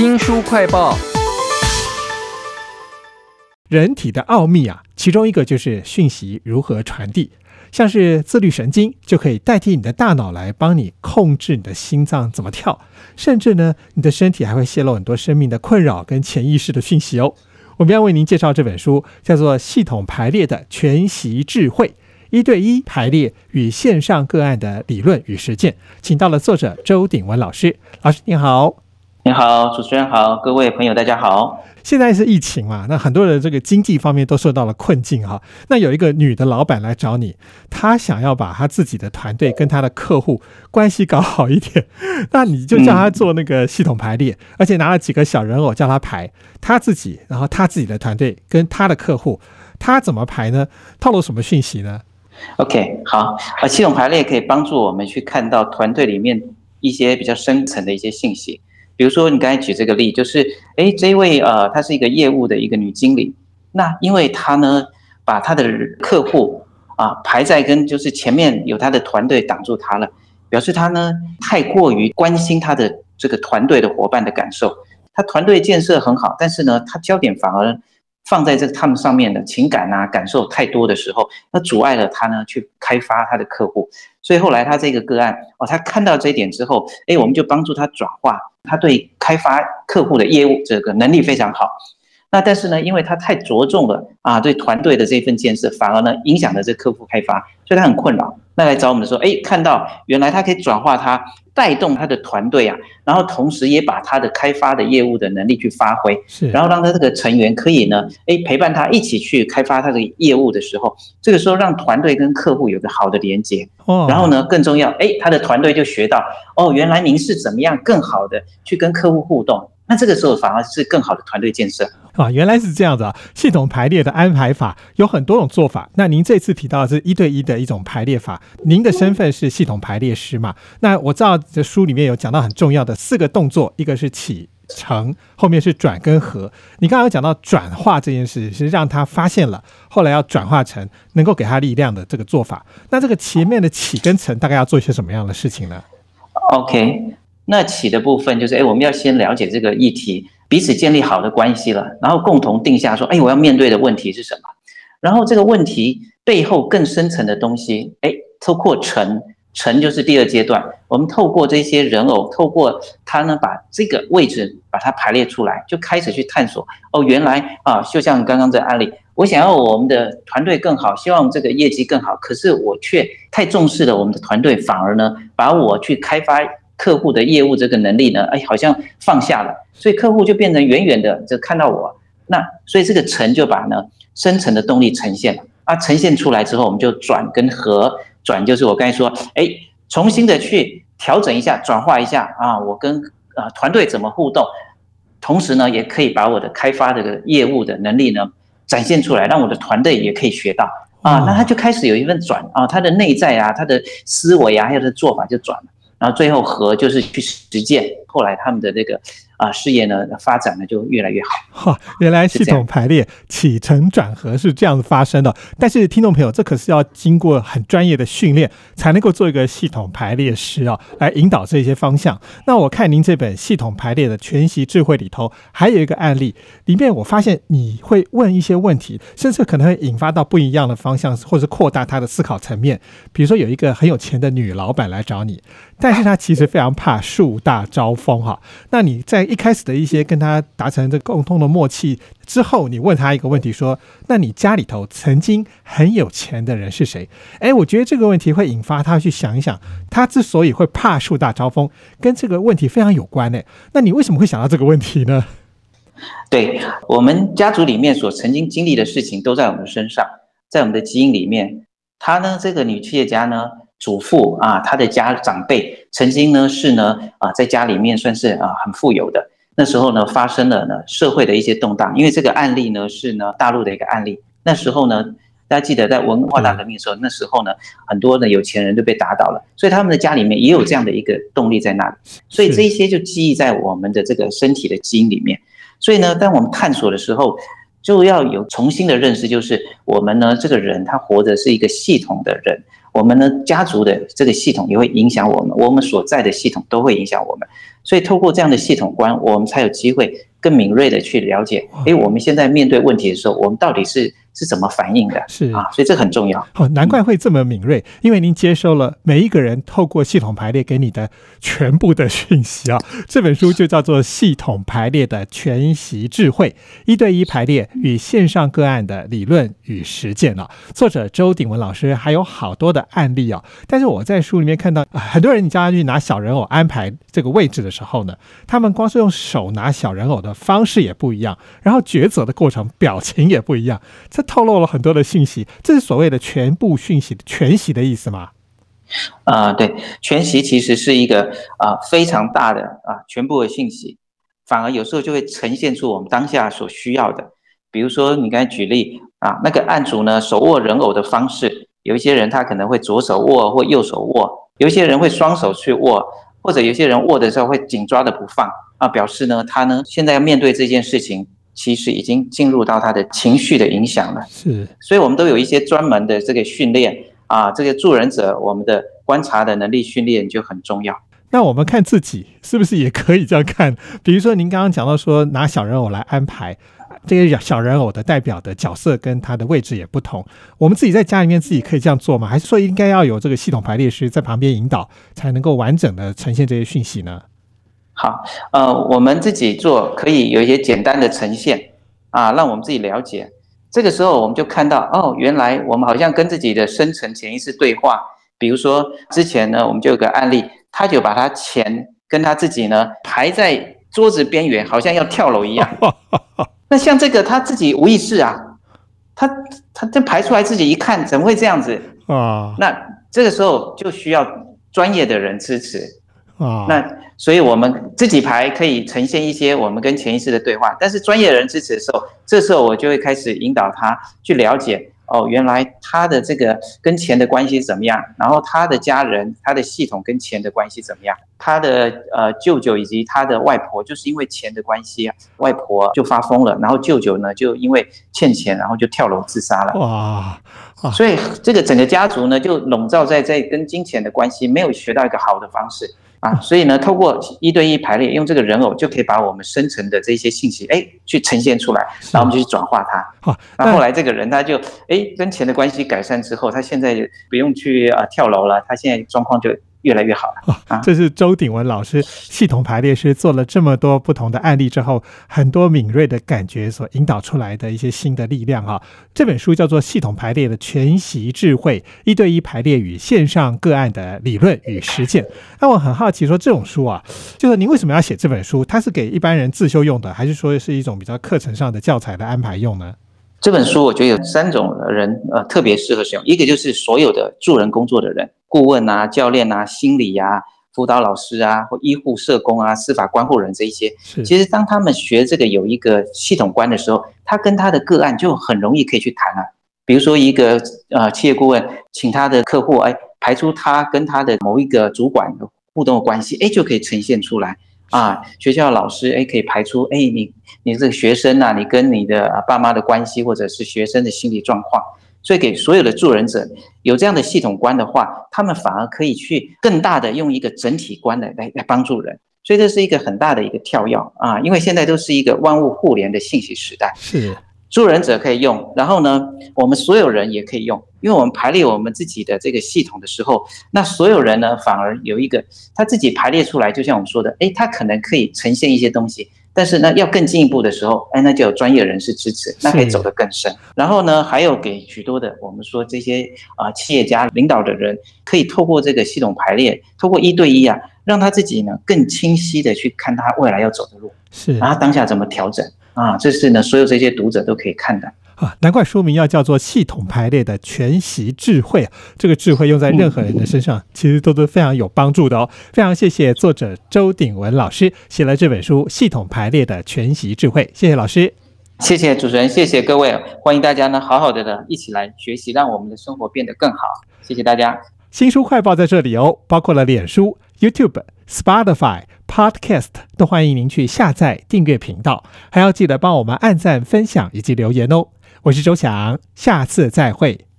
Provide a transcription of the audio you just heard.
新书快报。人体的奥秘啊，其中一个就是讯息如何传递。像是自律神经就可以代替你的大脑来帮你控制你的心脏怎么跳，甚至呢，你的身体还会泄露很多生命的困扰跟潜意识的讯息哦。我们要为您介绍这本书，叫做《系统排列的全息智慧：一对一排列与线上个案的理论与实践》，请到了作者周鼎文老师。老师您好。你好，主持人好，各位朋友大家好。现在是疫情嘛，那很多人这个经济方面都受到了困境哈。那有一个女的老板来找你，她想要把她自己的团队跟她的客户关系搞好一点，那你就叫她做那个系统排列，而且拿了几个小人偶叫她排，她自己，然后她自己的团队跟她的客户，她怎么排呢？透露什么讯息呢？OK，好，啊，系统排列可以帮助我们去看到团队里面一些比较深层的一些信息。比如说，你刚才举这个例，就是，哎，这位呃，她是一个业务的一个女经理，那因为她呢，把她的客户啊排在跟就是前面有她的团队挡住她了，表示她呢太过于关心她的这个团队的伙伴的感受，她团队建设很好，但是呢，她焦点反而。放在这个他们上面的情感啊感受太多的时候，那阻碍了他呢去开发他的客户。所以后来他这个个案哦，他看到这一点之后，哎，我们就帮助他转化，他对开发客户的业务这个能力非常好。那但是呢，因为他太着重了啊，对团队的这份建设，反而呢影响了这客户开发，所以他很困扰。那来找我们的时候，哎，看到原来他可以转化他。带动他的团队啊，然后同时也把他的开发的业务的能力去发挥，是，然后让他这个成员可以呢，哎，陪伴他一起去开发他的业务的时候，这个时候让团队跟客户有个好的连接，哦，然后呢，更重要，哎，他的团队就学到，哦，原来您是怎么样更好的去跟客户互动。那这个时候反而是更好的团队建设啊，原来是这样的啊！系统排列的安排法有很多种做法。那您这次提到的是一对一的一种排列法，您的身份是系统排列师嘛？那我知道这书里面有讲到很重要的四个动作，一个是起承，后面是转跟合。你刚刚有讲到转化这件事，是让他发现了，后来要转化成能够给他力量的这个做法。那这个前面的起跟承大概要做一些什么样的事情呢？OK。那起的部分就是，哎，我们要先了解这个议题，彼此建立好的关系了，然后共同定下说，哎，我要面对的问题是什么？然后这个问题背后更深层的东西，哎，透过成成就是第二阶段，我们透过这些人偶，透过他呢，把这个位置把它排列出来，就开始去探索。哦，原来啊，就像刚刚这案例，我想要我们的团队更好，希望这个业绩更好，可是我却太重视了我们的团队，反而呢，把我去开发。客户的业务这个能力呢，哎，好像放下了，所以客户就变成远远的就看到我，那所以这个成就把呢深层的动力呈现了。啊，呈现出来之后，我们就转跟合，转就是我刚才说，哎，重新的去调整一下，转化一下啊，我跟啊团队怎么互动，同时呢，也可以把我的开发这个业务的能力呢展现出来，让我的团队也可以学到。啊，那他就开始有一份转啊，他的内在啊，他的思维啊，还有他的做法就转了。然后最后和就是去实践，后来他们的这个。啊，事业呢发展呢就越来越好。哈，原来系统排列起承转合是这样子发生的。但是听众朋友，这可是要经过很专业的训练才能够做一个系统排列师啊，来引导这些方向。那我看您这本系统排列的全息智慧里头，还有一个案例，里面我发现你会问一些问题，甚至可能会引发到不一样的方向，或者扩大他的思考层面。比如说有一个很有钱的女老板来找你，但是他其实非常怕树大招风哈。那你在一开始的一些跟他达成这共通的默契之后，你问他一个问题，说：“那你家里头曾经很有钱的人是谁？”哎，我觉得这个问题会引发他去想一想，他之所以会怕树大招风，跟这个问题非常有关呢。那你为什么会想到这个问题呢？对我们家族里面所曾经经历的事情，都在我们身上，在我们的基因里面。他呢，这个女企业家呢？祖父啊，他的家长辈曾经呢是呢啊，在家里面算是啊很富有的。那时候呢，发生了呢社会的一些动荡。因为这个案例呢是呢大陆的一个案例。那时候呢，大家记得在文化大革命的时候，那时候呢很多的有钱人都被打倒了，所以他们的家里面也有这样的一个动力在那里。所以这一些就记忆在我们的这个身体的基因里面。所以呢，当我们探索的时候，就要有重新的认识，就是我们呢这个人他活的是一个系统的人。我们呢，家族的这个系统也会影响我们，我们所在的系统都会影响我们。所以透过这样的系统观，我们才有机会更敏锐的去了解，诶，我们现在面对问题的时候，我们到底是。是怎么反应的？是啊，所以这很重要。好，难怪会这么敏锐，因为您接收了每一个人透过系统排列给你的全部的讯息啊。这本书就叫做《系统排列的全息智慧：一对一排列与线上个案的理论与实践》啊。作者周鼎文老师还有好多的案例啊。但是我在书里面看到很多人，你叫他去拿小人偶安排这个位置的时候呢，他们光是用手拿小人偶的方式也不一样，然后抉择的过程表情也不一样。透露了很多的信息，这是所谓的全部讯息全息的意思吗？啊，对，全息其实是一个啊非常大的啊全部的信息，反而有时候就会呈现出我们当下所需要的。比如说你刚才举例啊，那个案主呢手握人偶的方式，有一些人他可能会左手握或右手握，有一些人会双手去握，或者有些人握的时候会紧抓的不放啊，表示呢他呢现在要面对这件事情。其实已经进入到他的情绪的影响了，是，所以我们都有一些专门的这个训练啊，这个助人者我们的观察的能力训练就很重要。那我们看自己是不是也可以这样看？比如说您刚刚讲到说拿小人偶来安排，这个小人偶的代表的角色跟他的位置也不同，我们自己在家里面自己可以这样做吗？还是说应该要有这个系统排列师在旁边引导，才能够完整的呈现这些讯息呢？好，呃，我们自己做可以有一些简单的呈现啊，让我们自己了解。这个时候我们就看到，哦，原来我们好像跟自己的深层潜意识对话。比如说之前呢，我们就有个案例，他就把他钱跟他自己呢排在桌子边缘，好像要跳楼一样。那像这个他自己无意识啊，他他这排出来自己一看，怎么会这样子啊？那这个时候就需要专业的人支持啊。那所以，我们自己排可以呈现一些我们跟潜意识的对话，但是专业人支持的时候，这时候我就会开始引导他去了解。哦，原来他的这个跟钱的关系怎么样？然后他的家人、他的系统跟钱的关系怎么样？他的呃舅舅以及他的外婆，就是因为钱的关系啊，外婆就发疯了，然后舅舅呢就因为欠钱，然后就跳楼自杀了。哇！所以这个整个家族呢就笼罩在在跟金钱的关系，没有学到一个好的方式。啊，所以呢，透过一对一排列，用这个人偶就可以把我们生成的这些信息，哎，去呈现出来，然后我们就去转化它。好，那后来这个人他就，哎，跟钱的关系改善之后，他现在不用去啊跳楼了，他现在状况就。越来越好了啊！这是周鼎文老师系统排列师做了这么多不同的案例之后，很多敏锐的感觉所引导出来的一些新的力量啊！这本书叫做《系统排列的全息智慧：一对一排列与线上个案的理论与实践》。那我很好奇，说这种书啊，就是您为什么要写这本书？它是给一般人自修用的，还是说是一种比较课程上的教材的安排用呢？这本书我觉得有三种人呃特别适合使用，一个就是所有的助人工作的人，顾问啊、教练啊、心理啊、辅导老师啊，或医护社工啊、司法关护人这一些。其实当他们学这个有一个系统观的时候，他跟他的个案就很容易可以去谈啊。比如说一个呃企业顾问，请他的客户哎排除他跟他的某一个主管的互动的关系，哎就可以呈现出来。啊，学校老师哎，可以排出哎，你你这个学生呐，你跟你的爸妈的关系，或者是学生的心理状况，所以给所有的助人者有这样的系统观的话，他们反而可以去更大的用一个整体观来来来帮助人，所以这是一个很大的一个跳跃啊，因为现在都是一个万物互联的信息时代。是。助人者可以用，然后呢，我们所有人也可以用，因为我们排列我们自己的这个系统的时候，那所有人呢反而有一个他自己排列出来，就像我们说的，诶，他可能可以呈现一些东西，但是呢，要更进一步的时候，哎，那就有专业人士支持，那可以走得更深。然后呢，还有给许多的我们说这些啊企业家领导的人，可以透过这个系统排列，透过一对一啊，让他自己呢更清晰的去看他未来要走的路，是，然后当下怎么调整。啊，这是呢，所有这些读者都可以看的啊。难怪书名要叫做“系统排列的全息智慧”啊。这个智慧用在任何人的身上，其实都是非常有帮助的哦。非常谢谢作者周鼎文老师写了这本书《系统排列的全息智慧》，谢谢老师，谢谢主持人，谢谢各位，欢迎大家呢，好好的的一起来学习，让我们的生活变得更好。谢谢大家。新书快报在这里哦，包括了脸书、YouTube、Spotify。Podcast 都欢迎您去下载订阅频道，还要记得帮我们按赞、分享以及留言哦。我是周翔，下次再会。